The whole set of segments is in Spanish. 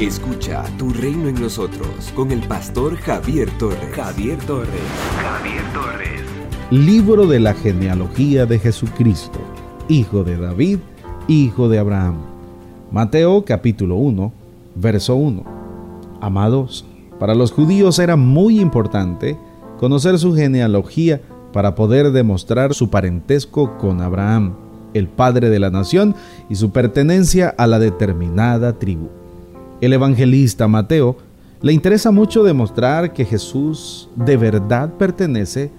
Escucha Tu Reino en Nosotros con el pastor Javier Torres. Javier Torres. Javier Torres. Libro de la genealogía de Jesucristo, hijo de David, hijo de Abraham. Mateo capítulo 1, verso 1. Amados, para los judíos era muy importante conocer su genealogía para poder demostrar su parentesco con Abraham, el padre de la nación, y su pertenencia a la determinada tribu. El evangelista Mateo le interesa mucho demostrar que Jesús de verdad pertenece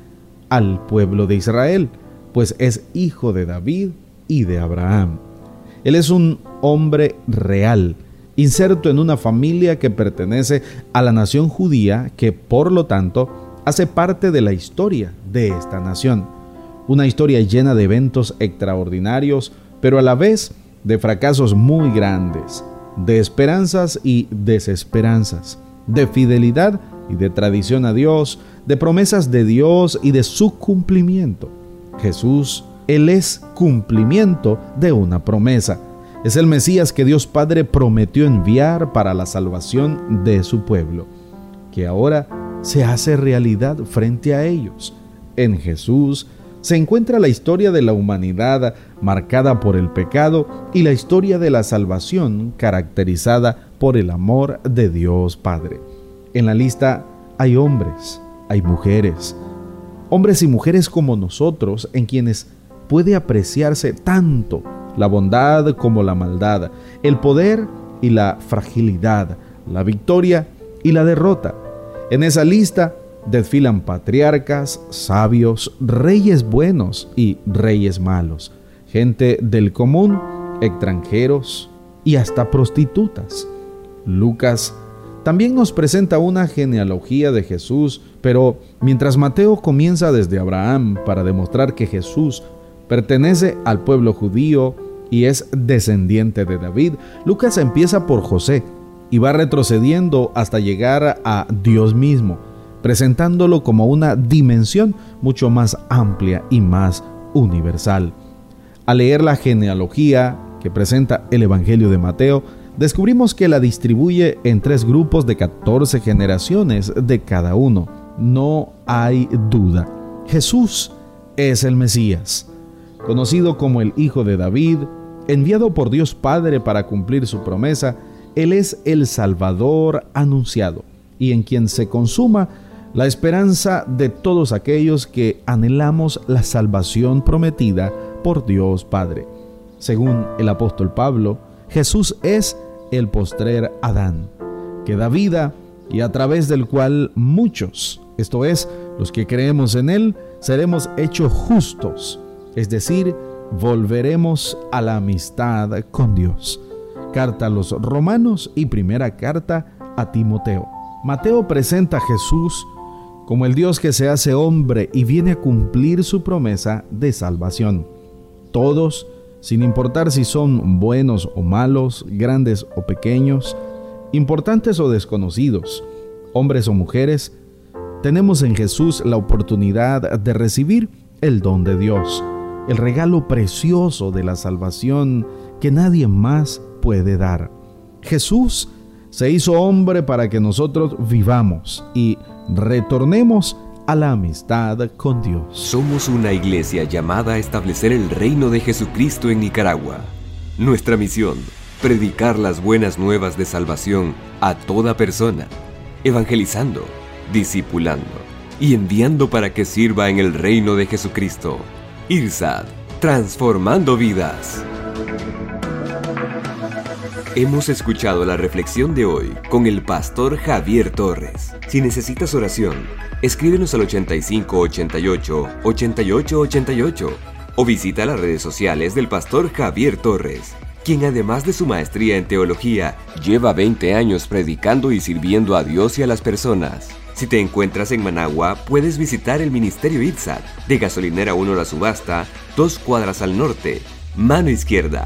al pueblo de Israel, pues es hijo de David y de Abraham. Él es un hombre real, inserto en una familia que pertenece a la nación judía, que por lo tanto hace parte de la historia de esta nación. Una historia llena de eventos extraordinarios, pero a la vez de fracasos muy grandes de esperanzas y desesperanzas, de fidelidad y de tradición a Dios, de promesas de Dios y de su cumplimiento. Jesús, Él es cumplimiento de una promesa. Es el Mesías que Dios Padre prometió enviar para la salvación de su pueblo, que ahora se hace realidad frente a ellos. En Jesús se encuentra la historia de la humanidad marcada por el pecado y la historia de la salvación caracterizada por el amor de Dios Padre. En la lista hay hombres, hay mujeres, hombres y mujeres como nosotros en quienes puede apreciarse tanto la bondad como la maldad, el poder y la fragilidad, la victoria y la derrota. En esa lista desfilan patriarcas, sabios, reyes buenos y reyes malos, gente del común, extranjeros y hasta prostitutas. Lucas también nos presenta una genealogía de Jesús, pero mientras Mateo comienza desde Abraham para demostrar que Jesús pertenece al pueblo judío y es descendiente de David, Lucas empieza por José y va retrocediendo hasta llegar a Dios mismo presentándolo como una dimensión mucho más amplia y más universal. Al leer la genealogía que presenta el Evangelio de Mateo, descubrimos que la distribuye en tres grupos de 14 generaciones de cada uno. No hay duda. Jesús es el Mesías, conocido como el Hijo de David, enviado por Dios Padre para cumplir su promesa, Él es el Salvador anunciado y en quien se consuma la esperanza de todos aquellos que anhelamos la salvación prometida por Dios Padre. Según el apóstol Pablo, Jesús es el postrer Adán, que da vida y a través del cual muchos, esto es, los que creemos en Él, seremos hechos justos, es decir, volveremos a la amistad con Dios. Carta a los Romanos y primera carta a Timoteo. Mateo presenta a Jesús como el Dios que se hace hombre y viene a cumplir su promesa de salvación. Todos, sin importar si son buenos o malos, grandes o pequeños, importantes o desconocidos, hombres o mujeres, tenemos en Jesús la oportunidad de recibir el don de Dios, el regalo precioso de la salvación que nadie más puede dar. Jesús se hizo hombre para que nosotros vivamos y retornemos a la amistad con Dios. Somos una iglesia llamada a establecer el reino de Jesucristo en Nicaragua. Nuestra misión, predicar las buenas nuevas de salvación a toda persona, evangelizando, discipulando y enviando para que sirva en el reino de Jesucristo. IRSAD, transformando vidas. Hemos escuchado la reflexión de hoy con el pastor Javier Torres. Si necesitas oración, escríbenos al 8588 8888 o visita las redes sociales del pastor Javier Torres, quien además de su maestría en teología, lleva 20 años predicando y sirviendo a Dios y a las personas. Si te encuentras en Managua, puedes visitar el Ministerio ITSAT de Gasolinera 1 La Subasta, dos cuadras al norte, mano izquierda